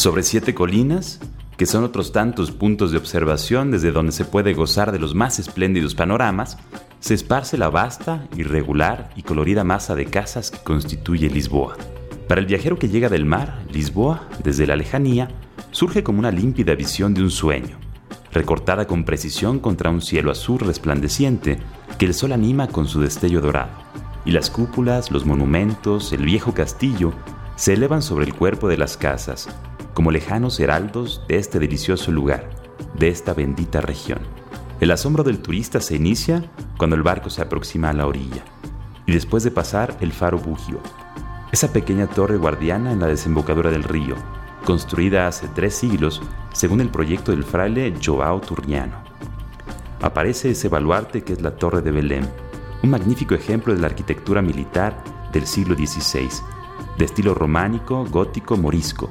Sobre siete colinas, que son otros tantos puntos de observación desde donde se puede gozar de los más espléndidos panoramas, se esparce la vasta, irregular y colorida masa de casas que constituye Lisboa. Para el viajero que llega del mar, Lisboa, desde la lejanía, surge como una límpida visión de un sueño, recortada con precisión contra un cielo azul resplandeciente que el sol anima con su destello dorado, y las cúpulas, los monumentos, el viejo castillo se elevan sobre el cuerpo de las casas, como lejanos heraldos de este delicioso lugar, de esta bendita región. El asombro del turista se inicia cuando el barco se aproxima a la orilla, y después de pasar el faro Bugio, esa pequeña torre guardiana en la desembocadura del río, construida hace tres siglos según el proyecto del fraile Joao Turriano. Aparece ese baluarte que es la Torre de Belém, un magnífico ejemplo de la arquitectura militar del siglo XVI, de estilo románico, gótico, morisco.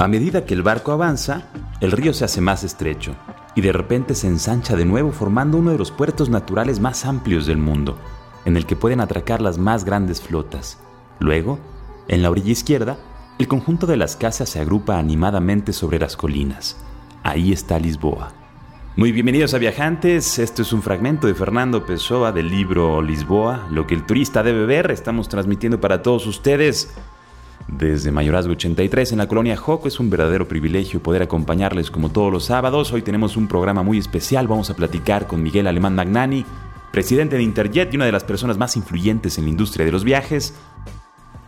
A medida que el barco avanza, el río se hace más estrecho y de repente se ensancha de nuevo formando uno de los puertos naturales más amplios del mundo, en el que pueden atracar las más grandes flotas. Luego, en la orilla izquierda, el conjunto de las casas se agrupa animadamente sobre las colinas. Ahí está Lisboa. Muy bienvenidos a Viajantes, esto es un fragmento de Fernando Pessoa del libro Lisboa, lo que el turista debe ver, estamos transmitiendo para todos ustedes desde Mayorazgo 83 en la colonia Joco. Es un verdadero privilegio poder acompañarles como todos los sábados. Hoy tenemos un programa muy especial, vamos a platicar con Miguel Alemán Magnani, presidente de Interjet y una de las personas más influyentes en la industria de los viajes.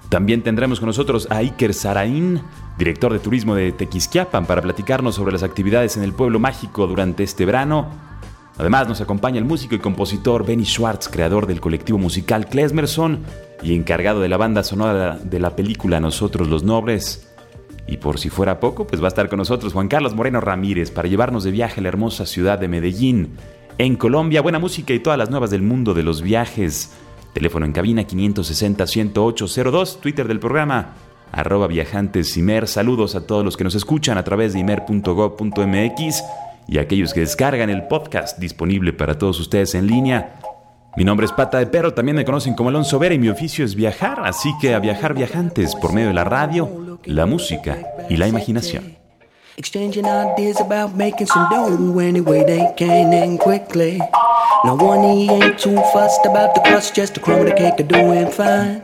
También tendremos con nosotros a Iker Saraín, director de turismo de Tequisquiapan, para platicarnos sobre las actividades en el pueblo mágico durante este verano. Además, nos acompaña el músico y compositor Benny Schwartz, creador del colectivo musical Klesmerson y encargado de la banda sonora de la película Nosotros los Nobles. Y por si fuera poco, pues va a estar con nosotros Juan Carlos Moreno Ramírez para llevarnos de viaje a la hermosa ciudad de Medellín, en Colombia. Buena música y todas las nuevas del mundo de los viajes. Teléfono en cabina 560-10802, Twitter del programa, arroba. Saludos a todos los que nos escuchan a través de imer.gov.mx y a aquellos que descargan el podcast disponible para todos ustedes en línea. Mi nombre es Pata de Perro, también me conocen como Alonso Vera y mi oficio es viajar, así que a viajar viajantes por medio de la radio, la música y la imaginación. Exchanging ideas about making some dough anyway they can and quickly. Now one he ain't too fussed about the crust, just a crumb of the cake are doing fine.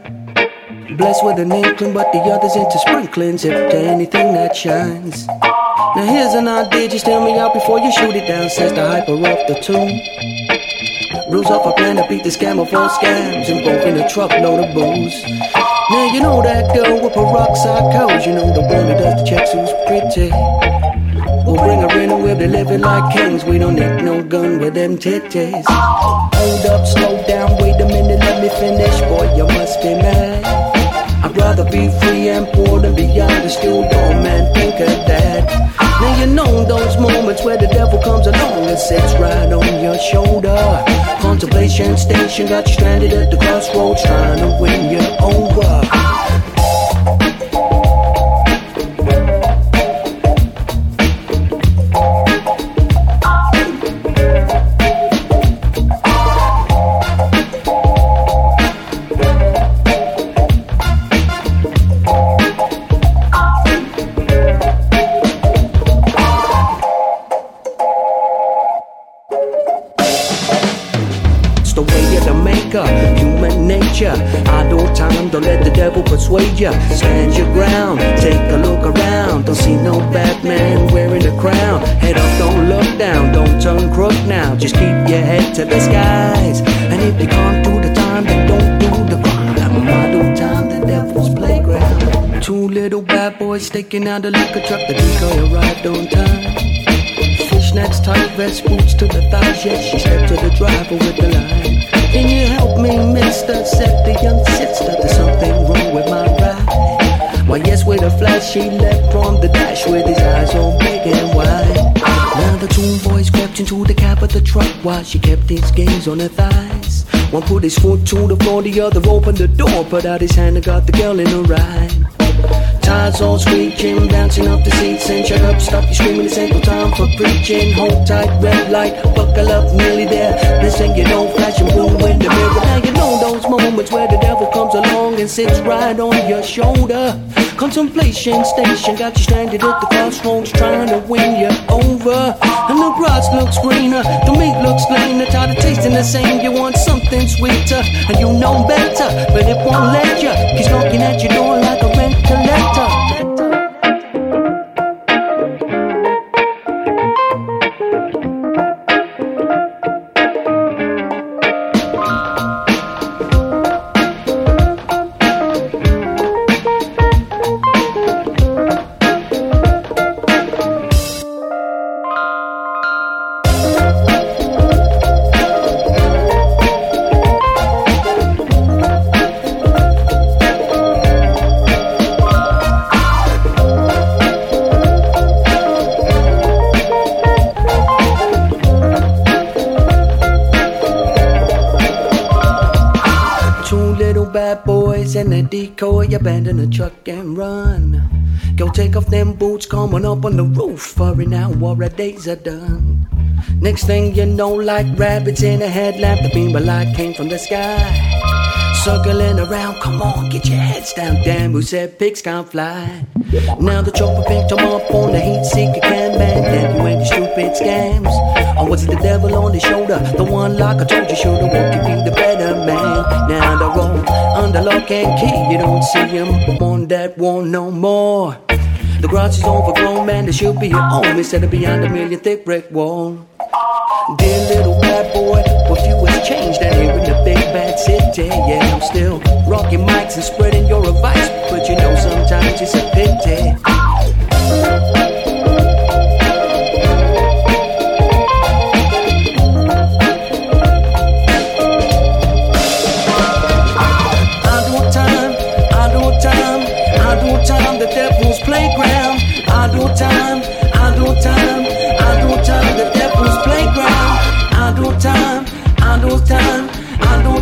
Blessed with an inkling, but the other's into sprinklings, if to anything that shines. Now here's an idea, just tell me out before you shoot it down, says the hyper of the tune. Rules off a plan to beat the scammer for scams, and both in a truckload of booze. Now you know that girl with peroxide codes, you know the one that does the checks who's pretty. We'll bring her in and we'll be living like kings. We don't need no gun with them titties. Hold up, slow down, wait a minute, let me finish. Boy, you must be mad. I'd rather be free and poor than be. Still don't man think of that. Now you know those moments where the devil comes along and sits right on your shoulder. Contemplation station got you stranded at the crossroads, trying to win you over. Out a liquor truck. The decoy arrived on time. Fishnets, tight vest, boots to the thighs. Yes, she stepped to the driver with the line. Can you help me, mister? Said the young sister, there's something wrong with my ride. Why, yes, with a flash, she left from the dash with his eyes all big and wide. Now the two boys crept into the cab of the truck while she kept his gaze on her thighs. One put his foot to the floor, the other opened the door, put out his hand and got the girl in a ride. Tires all screeching, bouncing off the seats and shut up, stop you screaming, it's ain't no time for preaching. Hold tight, red light, buckle up, nearly there. This ain't your old fashioned boom in the mirror. Now you know those moments where the devil comes along and sits right on your shoulder. Contemplation station got you standing at the crossroads trying to win you over. And the grass looks greener, the meat looks cleaner, tired of tasting the same. You want something sweeter, and you know better, but it won't let you. He's knocking at your door like a abandon the truck and run. Go take off them boots, coming up on the roof. Hurry now, while our days are done. Next thing you know, like rabbits in a headlamp, the beam of light came from the sky. Circling around, come on, get your heads down. Damn, who said pigs can't fly? Now the chopper picked him up on the heat seeker can man. You ain't the stupid scams. Or was it the devil on his shoulder? The one like I told you shoulda won't you be the better man? Now the road under lock and key, you don't see him on that one no more. The grass is overgrown, man, there should be a home instead of behind a million thick brick wall. Dear little bad boy, what few has changed out here in the big bad city? Yeah, I'm still rocking mics and spreading your advice, but you know sometimes it's a pity.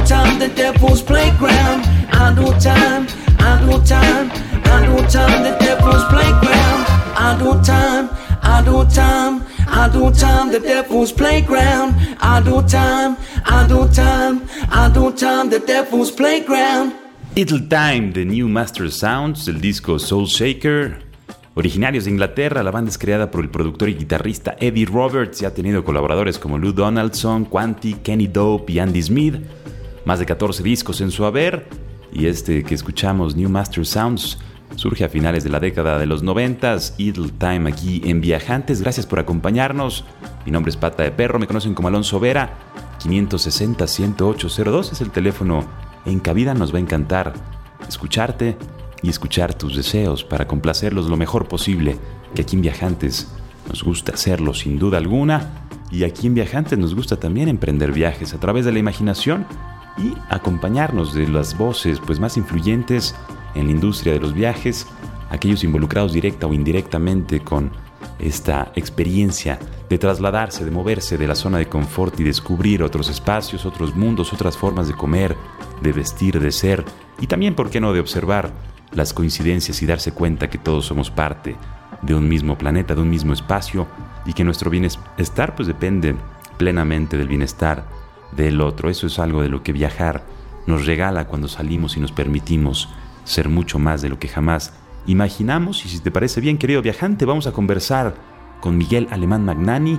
Time, the devil's playground. I do time, I do time, I do time, the devil's playground. I do time, I do time, I do time, the devil's playground. I do time, I do time, I do time, the devil's playground. Little Time de New Master Sounds del disco Soul Shaker. Originarios de Inglaterra, la banda es creada por el productor y guitarrista Eddie Roberts y ha tenido colaboradores como Lou Donaldson, Quanti, Kenny Dope y Andy Smith. Más de 14 discos en su haber. Y este que escuchamos, New Master Sounds, surge a finales de la década de los 90. Little Time aquí en Viajantes. Gracias por acompañarnos. Mi nombre es Pata de Perro, me conocen como Alonso Vera. 560-10802 es el teléfono en cabida. Nos va a encantar escucharte y escuchar tus deseos para complacerlos lo mejor posible, que aquí en Viajantes nos gusta hacerlo sin duda alguna. Y aquí en Viajantes nos gusta también emprender viajes a través de la imaginación y acompañarnos de las voces pues, más influyentes en la industria de los viajes, aquellos involucrados directa o indirectamente con esta experiencia de trasladarse, de moverse de la zona de confort y descubrir otros espacios, otros mundos, otras formas de comer, de vestir, de ser y también, ¿por qué no?, de observar las coincidencias y darse cuenta que todos somos parte de un mismo planeta, de un mismo espacio y que nuestro bienestar pues depende plenamente del bienestar del otro. Eso es algo de lo que viajar nos regala cuando salimos y nos permitimos ser mucho más de lo que jamás imaginamos. Y si te parece bien, querido viajante, vamos a conversar con Miguel Alemán Magnani,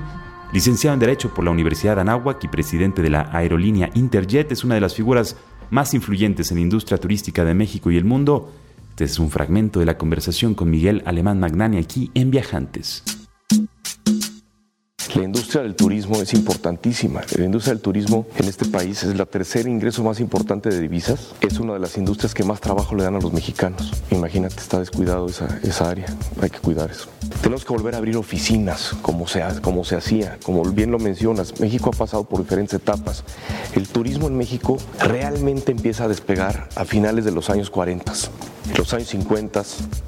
licenciado en Derecho por la Universidad de Anáhuac y presidente de la aerolínea Interjet. Es una de las figuras más influyentes en la industria turística de México y el mundo. Este es un fragmento de la conversación con Miguel Alemán Magnani aquí en Viajantes. La industria del turismo es importantísima. La industria del turismo en este país es la tercer ingreso más importante de divisas. Es una de las industrias que más trabajo le dan a los mexicanos. Imagínate, está descuidado esa, esa área. Hay que cuidar eso. Tenemos que volver a abrir oficinas como se, como se hacía. Como bien lo mencionas, México ha pasado por diferentes etapas. El turismo en México realmente empieza a despegar a finales de los años 40. Los años 50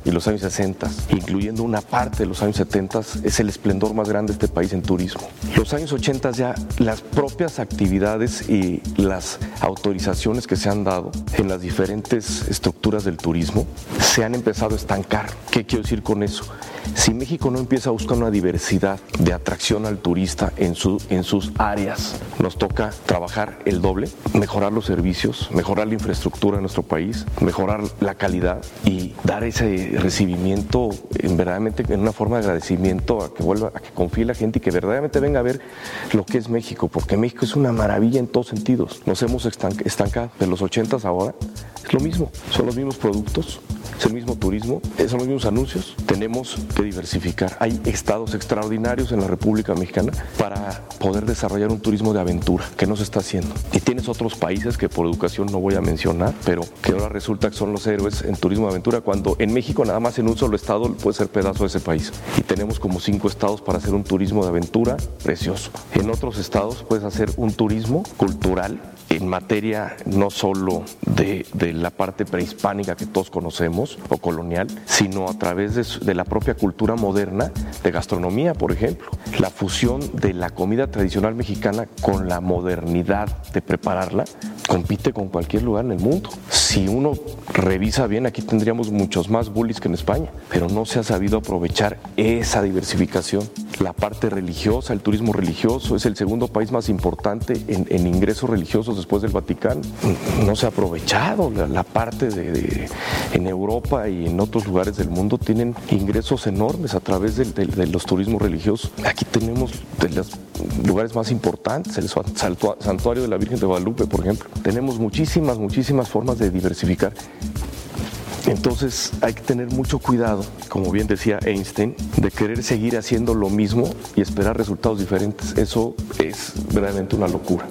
y los años 60, incluyendo una parte de los años 70, es el esplendor más grande de este país en turismo. Los años 80 ya las propias actividades y las autorizaciones que se han dado en las diferentes estructuras del turismo se han empezado a estancar. ¿Qué quiero decir con eso? Si México no empieza a buscar una diversidad de atracción al turista en, su, en sus áreas, nos toca trabajar el doble, mejorar los servicios, mejorar la infraestructura de nuestro país, mejorar la calidad y dar ese recibimiento en verdaderamente en una forma de agradecimiento a que vuelva, a que confíe la gente y que verdaderamente venga a ver lo que es México, porque México es una maravilla en todos sentidos. Nos hemos estancado de los 80 ahora, es lo mismo, son los mismos productos, es el mismo turismo, son los mismos anuncios. Tenemos que diversificar. Hay estados extraordinarios en la República Mexicana para poder desarrollar un turismo de aventura que no se está haciendo. Y tienes otros países que por educación no voy a mencionar, pero que ahora resulta que son los héroes en turismo de aventura, cuando en México nada más en un solo estado puede ser pedazo de ese país. Y tenemos como cinco estados para hacer un turismo de aventura precioso. En otros estados puedes hacer un turismo cultural en materia no solo de, de, la parte prehispánica que todos conocemos o colonial, sino a través de, de, la propia cultura moderna de gastronomía, por ejemplo. La fusión de la comida tradicional mexicana con la modernidad de prepararla compite con cualquier lugar en el mundo. Si uno revisa bien, aquí tendríamos muchos más bullies que en España, pero no se ha sabido aprovechar esa diversificación. La parte religiosa, el turismo religioso, es el segundo país más importante en, ingresos religiosos después del Vaticano. No se ha aprovechado la, parte de, en Europa y en otros lugares del mundo tienen ingresos enormes a través de, de los turismos religiosos. Aquí tenemos de los lugares más importantes, el santuario de la Virgen de Guadalupe, por ejemplo. Tenemos muchísimas, muchísimas formas de diversificar. Entonces hay que tener mucho cuidado, como bien decía Einstein, de querer seguir haciendo lo mismo y esperar resultados diferentes. Eso es verdaderamente una locura.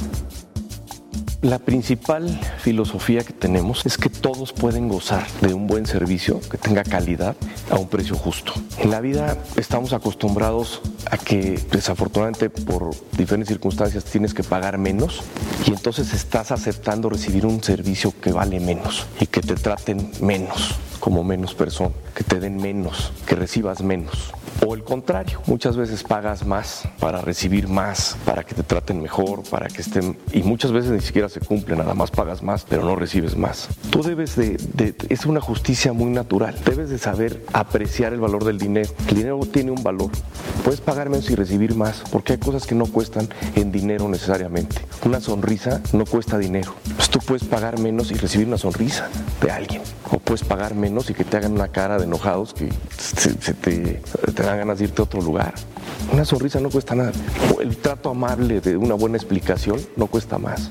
La principal filosofía que tenemos es que todos pueden gozar de un buen servicio que tenga calidad a un precio justo. En la vida estamos acostumbrados a que desafortunadamente por diferentes circunstancias tienes que pagar menos y entonces estás aceptando recibir un servicio que vale menos y que te traten menos como menos persona, que te den menos, que recibas menos. O el contrario, muchas veces pagas más para recibir más, para que te traten mejor, para que estén... Y muchas veces ni siquiera se cumple, nada más pagas más, pero no recibes más. Tú debes de, de... Es una justicia muy natural. Debes de saber apreciar el valor del dinero. El dinero tiene un valor. Puedes pagar menos y recibir más, porque hay cosas que no cuestan en dinero necesariamente. Una sonrisa no cuesta dinero. Pues tú puedes pagar menos y recibir una sonrisa de alguien. O puedes pagar menos y que te hagan una cara de enojados que se, se te, te dan ganas de irte a otro lugar. Una sonrisa no cuesta nada. El trato amable de una buena explicación no cuesta más.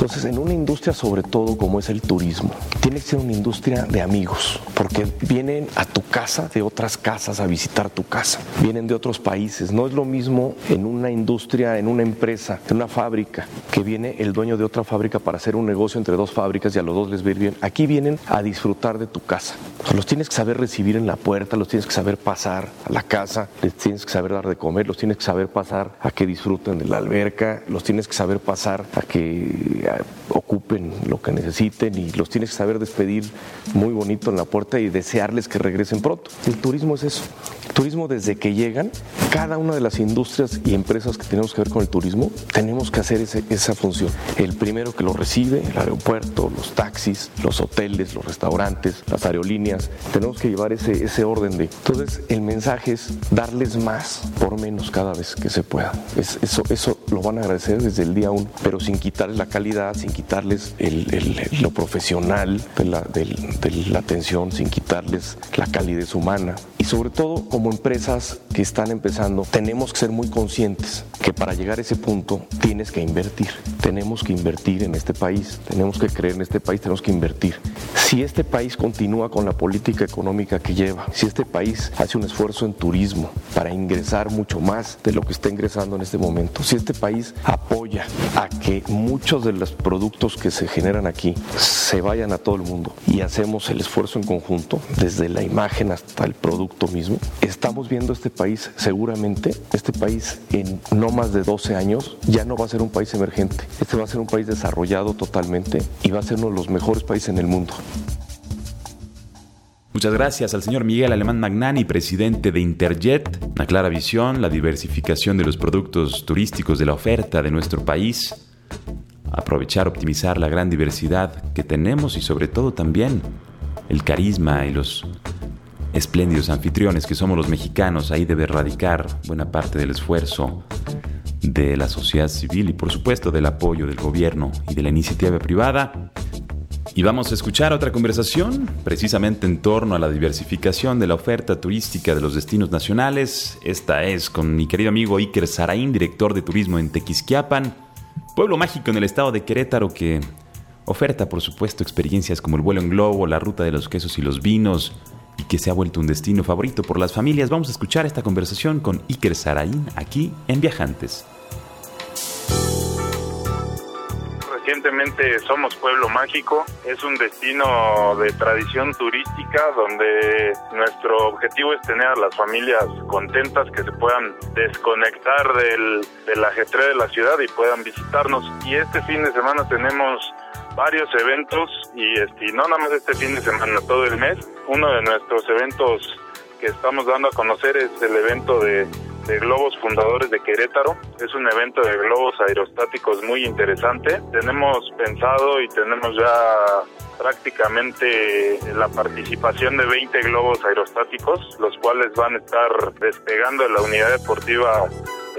Entonces, en una industria sobre todo como es el turismo, tiene que ser una industria de amigos, porque vienen a tu casa de otras casas a visitar tu casa, vienen de otros países. No es lo mismo en una industria, en una empresa, en una fábrica, que viene el dueño de otra fábrica para hacer un negocio entre dos fábricas y a los dos les va bien. Aquí vienen a disfrutar de tu casa. Los tienes que saber recibir en la puerta, los tienes que saber pasar a la casa, les tienes que saber dar de comer, los tienes que saber pasar a que disfruten de la alberca, los tienes que saber pasar a que guy. Ocupen lo que necesiten y los tienes que saber despedir muy bonito en la puerta y desearles que regresen pronto. El turismo es eso. El turismo desde que llegan, cada una de las industrias y empresas que tenemos que ver con el turismo, tenemos que hacer ese, esa función. El primero que lo recibe, el aeropuerto, los taxis, los hoteles, los restaurantes, las aerolíneas, tenemos que llevar ese, ese orden de... Entonces el mensaje es darles más por menos cada vez que se pueda. Es, eso, eso lo van a agradecer desde el día uno, pero sin quitarles la calidad, sin quitarles el, el, lo profesional de la, de, de la atención, sin quitarles la calidez humana. Y sobre todo, como empresas que están empezando, tenemos que ser muy conscientes que para llegar a ese punto tienes que invertir. Tenemos que invertir en este país, tenemos que creer en este país, tenemos que invertir. Si este país continúa con la política económica que lleva, si este país hace un esfuerzo en turismo para ingresar mucho más de lo que está ingresando en este momento, si este país apoya a que muchos de los productos que se generan aquí se vayan a todo el mundo y hacemos el esfuerzo en conjunto, desde la imagen hasta el producto mismo, estamos viendo este país seguramente, este país en no más de 12 años ya no va a ser un país emergente, este va a ser un país desarrollado totalmente y va a ser uno de los mejores países en el mundo. Muchas gracias al señor Miguel Alemán Magnani, presidente de Interjet. Una clara visión, la diversificación de los productos turísticos de la oferta de nuestro país. Aprovechar, optimizar la gran diversidad que tenemos y sobre todo también el carisma y los espléndidos anfitriones que somos los mexicanos. Ahí debe radicar buena parte del esfuerzo de la sociedad civil y por supuesto del apoyo del gobierno y de la iniciativa privada. Y vamos a escuchar otra conversación precisamente en torno a la diversificación de la oferta turística de los destinos nacionales. Esta es con mi querido amigo Iker Saraín, director de turismo en Tequisquiapan, pueblo mágico en el estado de Querétaro que oferta por supuesto experiencias como el vuelo en globo, la ruta de los quesos y los vinos, y que se ha vuelto un destino favorito por las familias. Vamos a escuchar esta conversación con Iker Saraín aquí en Viajantes. Recientemente Somos Pueblo Mágico es un destino de tradición turística donde nuestro objetivo es tener a las familias contentas que se puedan desconectar del, del ajetreo de la ciudad y puedan visitarnos. Y este fin de semana tenemos varios eventos y este, no nada más este fin de semana, todo el mes. Uno de nuestros eventos que estamos dando a conocer es el evento de, globos fundadores de Querétaro. Es un evento de globos aerostáticos muy interesante. Tenemos pensado y tenemos ya prácticamente la participación de 20 globos aerostáticos, los cuales van a estar despegando de la unidad deportiva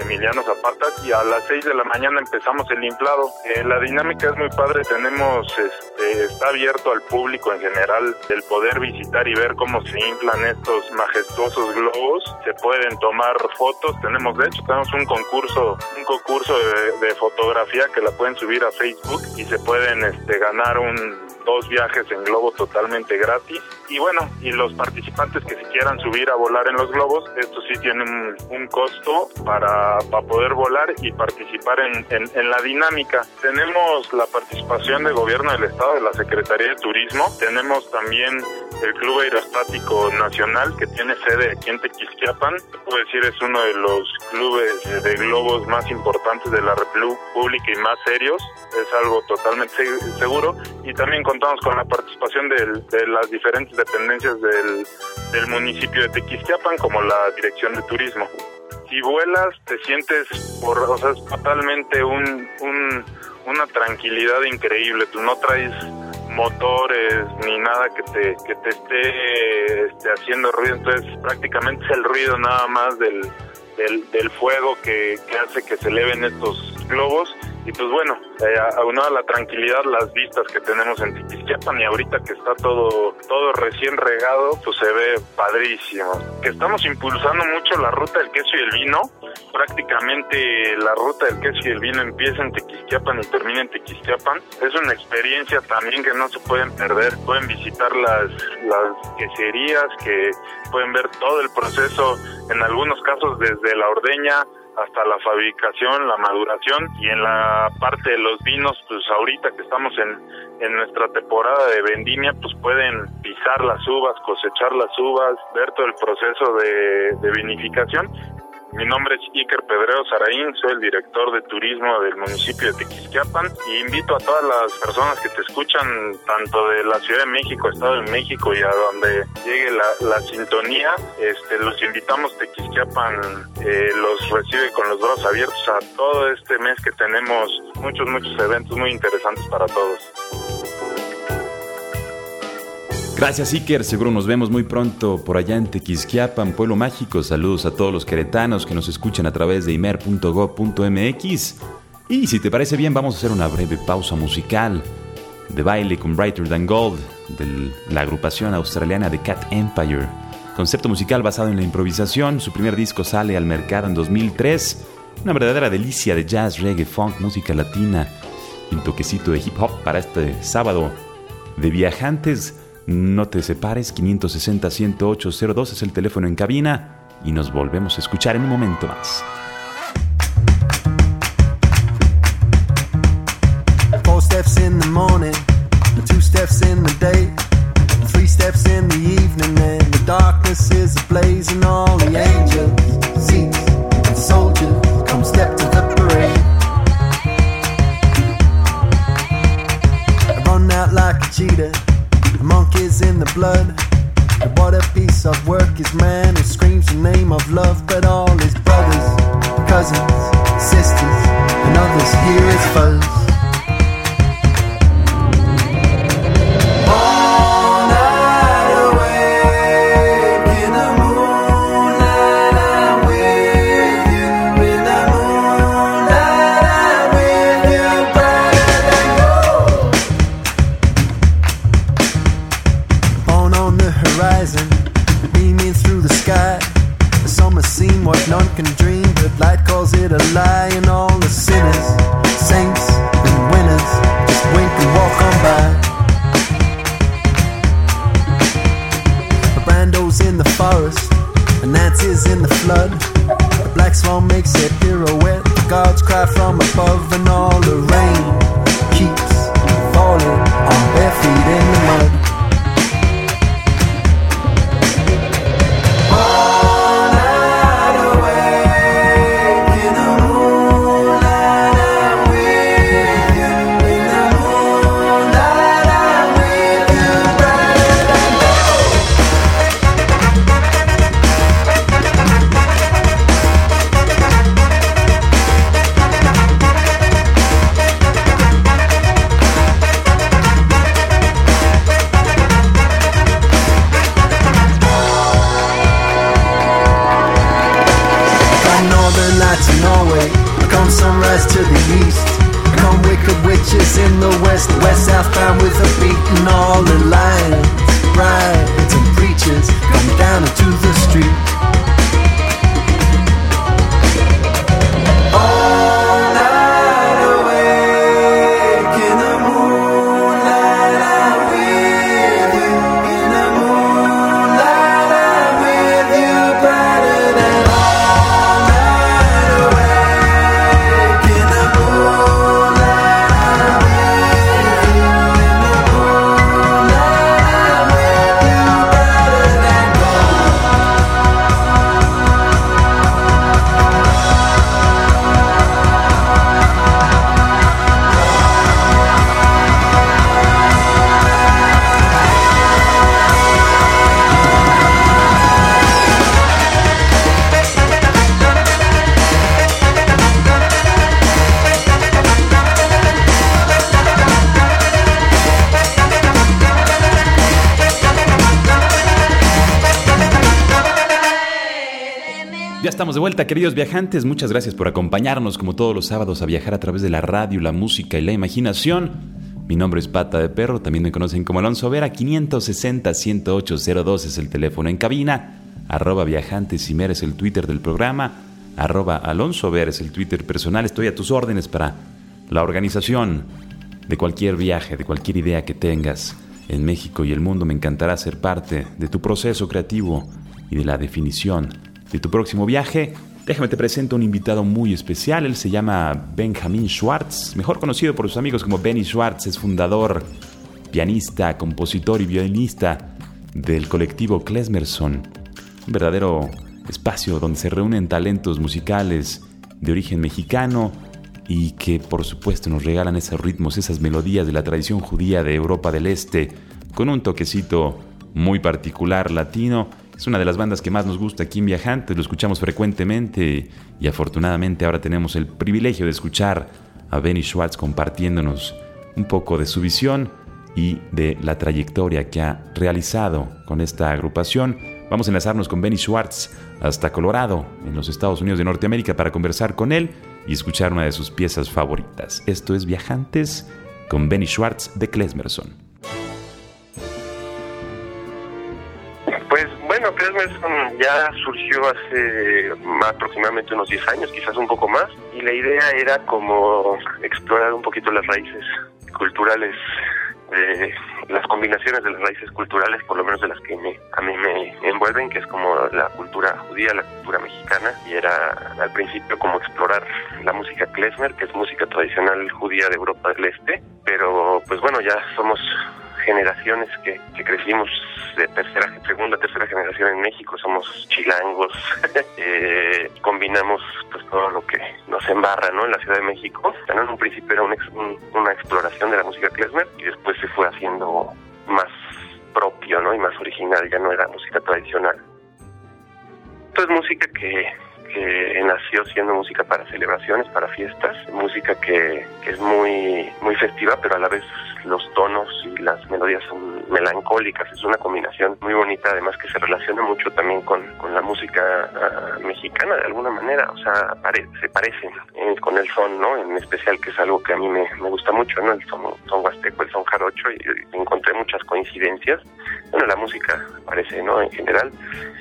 Emiliano Zapata y a las 6 de la mañana empezamos el inflado. Eh, la dinámica es muy padre, tenemos, este, está abierto al público en general el poder visitar y ver cómo se inflan estos majestuosos globos. Se pueden tomar fotos, tenemos de hecho tenemos un concurso, un concurso de, de fotografía que la pueden subir a Facebook y se pueden este, ganar un dos viajes en globo totalmente gratis. Y bueno, y los participantes que se quieran subir a volar en los globos, esto sí tiene un, costo para, para, poder volar y participar en, en, la dinámica. Tenemos la participación del gobierno del estado, de la Secretaría de Turismo. Tenemos también el Club Aerostático Nacional que tiene sede aquí en Tequisquiapan. Puedo decir es uno de los clubes de globos más importantes de la República y más serios. Es algo totalmente seguro. Y también contamos con la participación de las diferentes dependencias del, del municipio de Tequisquiapan, como la Dirección de Turismo. Si vuelas, te sientes, por, o sea, es totalmente un, un, una tranquilidad increíble. Tú no traes motores ni nada que te, que te esté este, haciendo ruido, entonces prácticamente es el ruido nada más del, del, del fuego que, que hace que se eleven estos globos y pues bueno, eh, aunado a la tranquilidad, las vistas que tenemos en Tiquisquiapan y ahorita que está todo, todo recién regado, pues se ve padrísimo. Que estamos impulsando mucho la ruta del queso y el vino. Prácticamente la ruta del queso y el vino empieza en Tequisquiapan y termina en Tequisquiapan. Es una experiencia también que no se pueden perder. Pueden visitar las, las queserías, que pueden ver todo el proceso, en algunos casos desde la ordeña hasta la fabricación, la maduración y en la parte de los vinos, pues ahorita que estamos en, en nuestra temporada de vendimia, pues pueden pisar las uvas, cosechar las uvas, ver todo el proceso de, de vinificación mi nombre es Iker Pedreo Saraín, soy el director de turismo del municipio de Tequisquiapan y invito a todas las personas que te escuchan, tanto de la Ciudad de México, Estado de México y a donde llegue la, sintonía, este, los invitamos, Tequisquiapan eh, los recibe con los brazos abiertos a todo este mes que tenemos muchos, muchos eventos muy interesantes para todos. Gracias Iker, seguro nos vemos muy pronto por allá en Tequisquiapan, Pueblo Mágico. Saludos a todos los queretanos que nos escuchan a través de imer.gov.mx. Y si te parece bien, vamos a hacer una breve pausa musical de baile con Brighter Than Gold de la agrupación australiana de Cat Empire. Concepto musical basado en la improvisación, su primer disco sale al mercado en 2003. Una verdadera delicia de jazz, reggae, funk, música latina y un toquecito de hip hop para este sábado de viajantes no te separes, 560-10802 es el teléfono en cabina y nos volvemos a escuchar en un momento más. Four steps in the morning, two steps in the day, three steps in the evening, and the darkness is ablaze, and all the angels, seats, and soldiers come step to the parade. I run out like a cheetah. The monkeys in the blood. And what a piece of work is man who screams the name of love, but all his brothers, cousins, sisters, and others hear his fuzz. De vuelta, queridos viajantes. Muchas gracias por acompañarnos como todos los sábados a viajar a través de la radio, la música y la imaginación. Mi nombre es Pata de Perro, también me conocen como Alonso Vera. 560-108-02 es el teléfono en cabina. Arroba viajantes y es el Twitter del programa. Arroba Alonso Vera es el Twitter personal. Estoy a tus órdenes para la organización de cualquier viaje, de cualquier idea que tengas en México y el mundo. Me encantará ser parte de tu proceso creativo y de la definición de tu próximo viaje. Déjame te presento un invitado muy especial. Él se llama Benjamin Schwartz, mejor conocido por sus amigos como Benny Schwartz. Es fundador, pianista, compositor y violinista del colectivo Klesmerson. Un verdadero espacio donde se reúnen talentos musicales de origen mexicano y que por supuesto nos regalan esos ritmos, esas melodías de la tradición judía de Europa del Este, con un toquecito muy particular latino es una de las bandas que más nos gusta aquí en Viajantes, lo escuchamos frecuentemente y afortunadamente ahora tenemos el privilegio de escuchar a Benny Schwartz compartiéndonos un poco de su visión y de la trayectoria que ha realizado con esta agrupación. Vamos a enlazarnos con Benny Schwartz hasta Colorado, en los Estados Unidos de Norteamérica, para conversar con él y escuchar una de sus piezas favoritas. Esto es Viajantes con Benny Schwartz de Klesmerson. Bueno, Klesmerson ya surgió hace aproximadamente unos 10 años, quizás un poco más, y la idea era como explorar un poquito las raíces culturales, las combinaciones de las raíces culturales, por lo menos de las que a mí me envuelven, que es como la cultura judía, la cultura mexicana, y era al principio como explorar la música klezmer, que es música tradicional judía de Europa del Este, pero pues bueno, ya somos generaciones que, que crecimos de tercera, segunda, tercera generación en México, somos chilangos, eh, combinamos pues todo lo que nos embarra ¿no? en la Ciudad de México. En un principio era una exploración de la música klezmer y después se fue haciendo más propio, ¿no? Y más original, ya no era música tradicional. Esto es música que, que nació siendo música para celebraciones, para fiestas, música que, es muy, muy festiva, pero a la vez los tonos y las melodías son melancólicas, es una combinación muy bonita, además que se relaciona mucho también con, con la música ah, mexicana de alguna manera, o sea, se parecen eh, con el son, ¿no? En especial que es algo que a mí me, me gusta mucho, ¿no? El son, son huasteco, el son jarocho, y, encontré muchas coincidencias. Bueno, la música parece, ¿no? En general,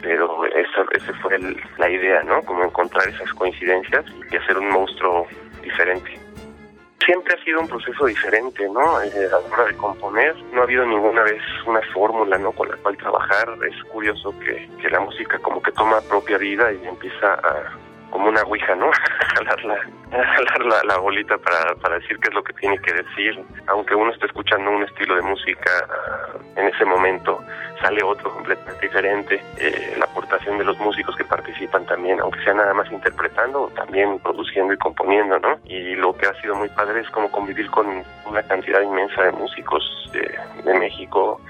pero esa, esa fue la idea, ¿no? Como encontrar esas coincidencias y hacer un monstruo diferente siempre ha sido un proceso diferente, ¿no? Eh, a la hora de componer, no ha habido ninguna vez una fórmula, ¿no? Con la cual trabajar. Es curioso que, la música como que toma propia vida y empieza a, como una ouija, ¿no? jalar la, jalar la, bolita para, para decir qué es lo que tiene que decir. Aunque uno esté escuchando un estilo de música en ese momento, sale otro completamente diferente. Eh, la aportación de los músicos que participan también, aunque sea nada más interpretando, también produciendo y componiendo, ¿no? Y lo que ha sido muy padre es como convivir con una cantidad inmensa de músicos de, de México.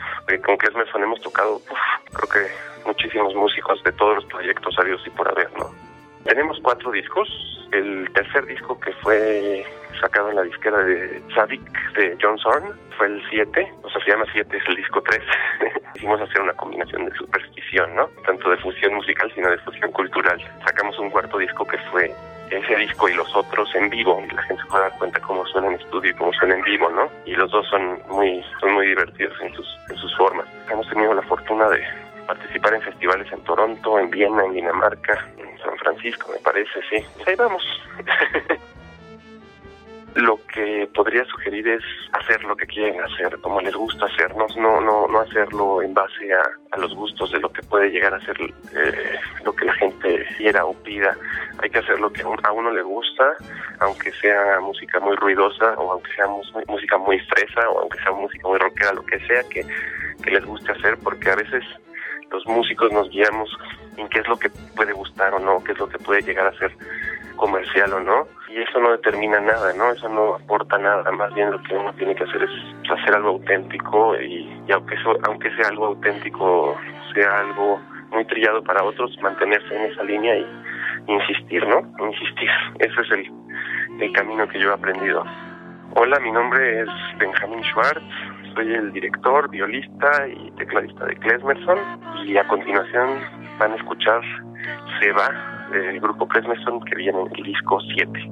Con que es Mesón hemos tocado, uf, creo que muchísimos músicos de todos los proyectos sabios y por haber, ¿no? Tenemos cuatro discos. El tercer disco que fue sacado en la disquera de Sadik de John Zorn fue el 7, o sea, se llama 7, es el disco 3. Hicimos hacer una combinación de superstición, ¿no? Tanto de fusión musical, sino de fusión cultural. Sacamos un cuarto disco que fue ese disco y los otros en vivo la gente se puede dar cuenta cómo suena en estudio y cómo suena en vivo, ¿no? Y los dos son muy son muy divertidos en sus en sus formas. Hemos tenido la fortuna de participar en festivales en Toronto, en Viena, en Dinamarca, en San Francisco, me parece, sí. Ahí vamos. lo que podría sugerir es hacer lo que quieren hacer, como les gusta hacernos, no, no, no hacerlo en base a, los gustos de lo que puede llegar a ser eh, lo que la gente quiera o pida. Hay que hacer lo que a uno le gusta, aunque sea música muy ruidosa o aunque sea música muy fresa o aunque sea música muy rockera, lo que sea que les guste hacer, porque a veces los músicos nos guiamos en qué es lo que puede gustar o no, qué es lo que puede llegar a ser comercial o no, y eso no determina nada, ¿no? Eso no aporta nada, más bien lo que uno tiene que hacer es hacer algo auténtico y, y aunque eso, aunque sea algo auténtico, sea algo muy trillado para otros, mantenerse en esa línea y insistir, ¿no? Insistir. Ese es el, el camino que yo he aprendido. Hola, mi nombre es Benjamín Schwartz, soy el director, violista y tecladista de Klesmerson y a continuación van a escuchar Se va del grupo Klesmerson que viene en el disco 7.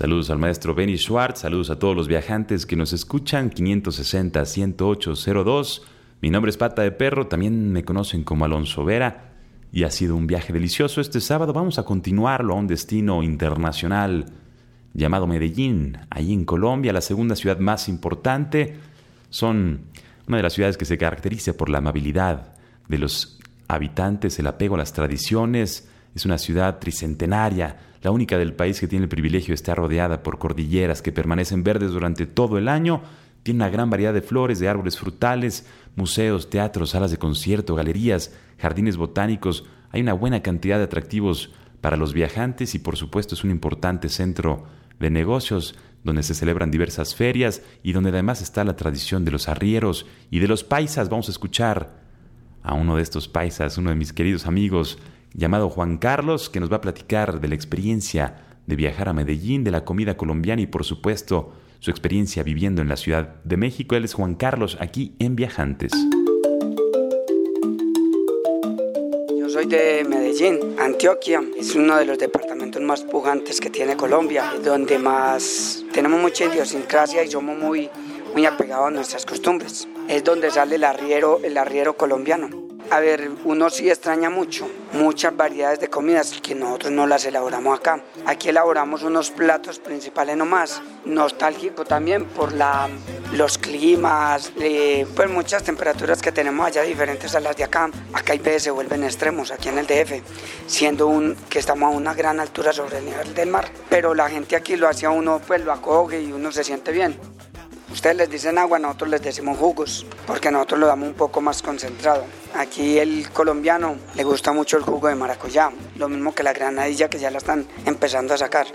Saludos al maestro Benny Schwartz, saludos a todos los viajantes que nos escuchan, 560-10802. Mi nombre es Pata de Perro, también me conocen como Alonso Vera y ha sido un viaje delicioso. Este sábado vamos a continuarlo a un destino internacional llamado Medellín, ahí en Colombia, la segunda ciudad más importante. Son una de las ciudades que se caracteriza por la amabilidad de los habitantes, el apego a las tradiciones. Es una ciudad tricentenaria, la única del país que tiene el privilegio de estar rodeada por cordilleras que permanecen verdes durante todo el año, tiene una gran variedad de flores, de árboles frutales, museos, teatros, salas de concierto, galerías, jardines botánicos, hay una buena cantidad de atractivos para los viajantes y por supuesto es un importante centro de negocios donde se celebran diversas ferias y donde además está la tradición de los arrieros y de los paisas. Vamos a escuchar a uno de estos paisas, uno de mis queridos amigos, llamado Juan Carlos, que nos va a platicar de la experiencia de viajar a Medellín, de la comida colombiana y por supuesto su experiencia viviendo en la Ciudad de México. Él es Juan Carlos, aquí en Viajantes. Yo soy de Medellín, Antioquia. Es uno de los departamentos más pujantes que tiene Colombia, donde más tenemos mucha idiosincrasia y somos muy, muy apegados a nuestras costumbres. Es donde sale el arriero, el arriero colombiano. A ver, uno sí extraña mucho, muchas variedades de comidas que nosotros no las elaboramos acá. Aquí elaboramos unos platos principales nomás, nostálgico también por la, los climas, eh, pues muchas temperaturas que tenemos allá diferentes a las de acá. Acá hay veces se vuelven extremos, aquí en el DF, siendo un, que estamos a una gran altura sobre el nivel del mar. Pero la gente aquí lo hace a uno, pues lo acoge y uno se siente bien. Ustedes les dicen agua, nosotros les decimos jugos, porque nosotros lo damos un poco más concentrado. Aquí el colombiano le gusta mucho el jugo de maracuyá, lo mismo que la granadilla que ya la están empezando a sacar.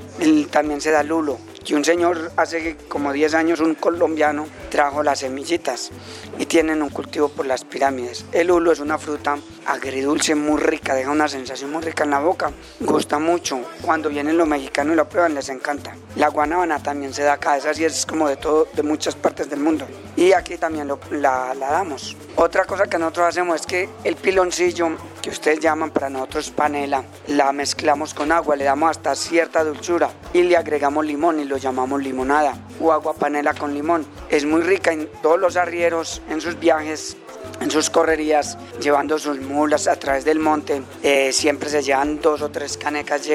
También se da lulo, que un señor hace como 10 años, un colombiano, trajo las semillitas y tienen un cultivo por las pirámides. El lulo es una fruta agridulce muy rica, deja una sensación muy rica en la boca, gusta mucho. Cuando vienen los mexicanos y lo prueban les encanta. La guanábana también se da acá, esa sí es como de todo, de muchas partes del mundo. Y aquí también lo, la, la damos. Otra cosa que nosotros hacemos es que el piloncillo, que ustedes llaman para nosotros panela, la mezclamos con agua, le damos hasta cierta dulzura y le agregamos limón y lo llamamos limonada o agua panela con limón. Es muy rica en todos los arrieros en sus viajes en sus correrías, llevando sus mulas a través del monte, eh, siempre se llevan dos o tres canecas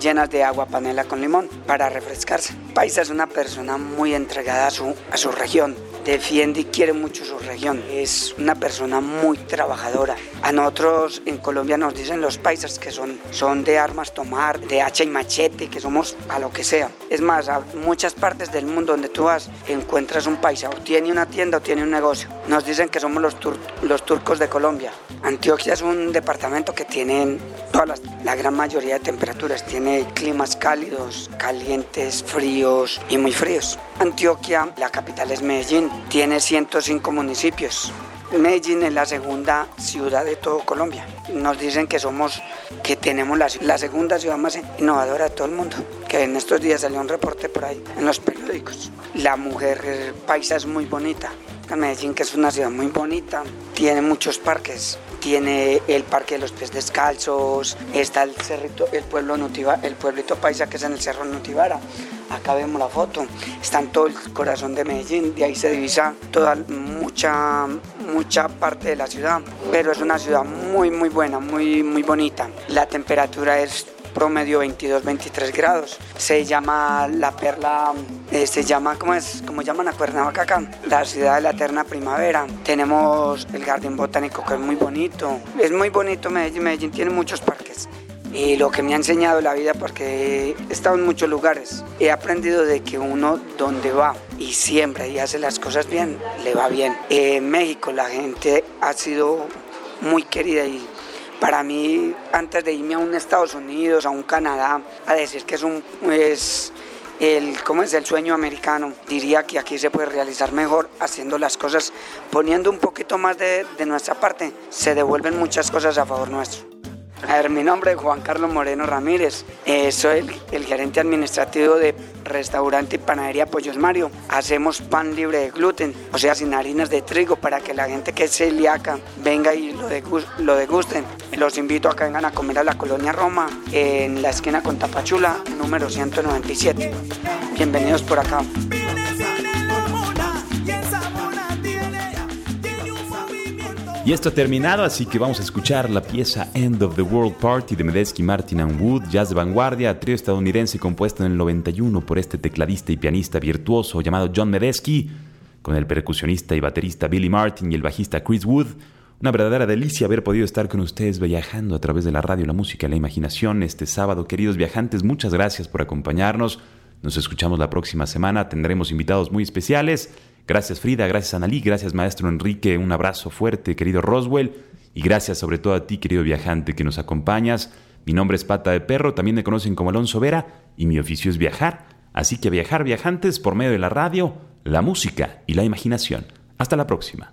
llenas de agua panela con limón para refrescarse. Paisa es una persona muy entregada a su, a su región, defiende y quiere mucho su región. Es una persona muy trabajadora. A nosotros en Colombia nos dicen los paisas que son, son de armas tomar, de hacha y machete, que somos a lo que sea. Es más, a muchas partes del mundo donde tú vas encuentras un paisa o tiene una tienda o tiene un negocio. Nos dicen que somos los, los turcos de Colombia. Antioquia es un departamento que tiene todas la gran mayoría de temperaturas. Tiene climas cálidos, calientes, fríos y muy fríos. Antioquia, la capital es Medellín, tiene 105 municipios. Medellín es la segunda ciudad de todo Colombia. Nos dicen que somos, que tenemos la, segunda ciudad más innovadora de todo el mundo. Que en estos días salió un reporte por ahí en los periódicos. La mujer paisa es muy bonita. Medellín, que es una ciudad muy bonita, tiene muchos parques. Tiene el Parque de los Pies Descalzos, está el cerrito, el pueblo Nutiva, el pueblito paisa que es en el Cerro Nutivara. Acá vemos la foto. Está en todo el corazón de Medellín, de ahí se divisa toda mucha mucha parte de la ciudad, pero es una ciudad muy muy buena, muy muy bonita. La temperatura es promedio 22-23 grados. Se llama la perla, eh, se llama, ¿cómo es? ¿Cómo llaman a Cuernavaca acá? La ciudad de la eterna primavera. Tenemos el jardín botánico que es muy bonito. Es muy bonito Medellín, Medellín tiene muchos parques. Y lo que me ha enseñado la vida, porque he estado en muchos lugares, he aprendido de que uno donde va y siempre y hace las cosas bien, le va bien. En México la gente ha sido muy querida y para mí, antes de irme a un Estados Unidos, a un Canadá, a decir que es un... Es, el, ¿cómo es el sueño americano? Diría que aquí se puede realizar mejor haciendo las cosas, poniendo un poquito más de, de nuestra parte, se devuelven muchas cosas a favor nuestro. A ver, mi nombre es Juan Carlos Moreno Ramírez. Eh, soy el, gerente administrativo de restaurante y panadería Pollos Mario. Hacemos pan libre de gluten, o sea, sin harinas de trigo, para que la gente que es celíaca venga y lo, lo degusten. Los invito a que vengan a comer a la Colonia Roma, en la esquina con Tapachula, número 197. Bienvenidos por acá. Y esto ha terminado, así que vamos a escuchar la pieza End of the World Party de Medesky, Martin and Wood, jazz de vanguardia, trío estadounidense compuesto en el 91 por este tecladista y pianista virtuoso llamado John Medesky, con el percusionista y baterista Billy Martin y el bajista Chris Wood. Una verdadera delicia haber podido estar con ustedes viajando a través de la radio, la música y la imaginación este sábado. Queridos viajantes, muchas gracias por acompañarnos. Nos escuchamos la próxima semana, tendremos invitados muy especiales. Gracias Frida, gracias Analí, gracias maestro Enrique, un abrazo fuerte, querido Roswell, y gracias sobre todo a ti, querido viajante, que nos acompañas. Mi nombre es Pata de Perro, también me conocen como Alonso Vera, y mi oficio es viajar. Así que viajar viajantes por medio de la radio, la música y la imaginación. Hasta la próxima.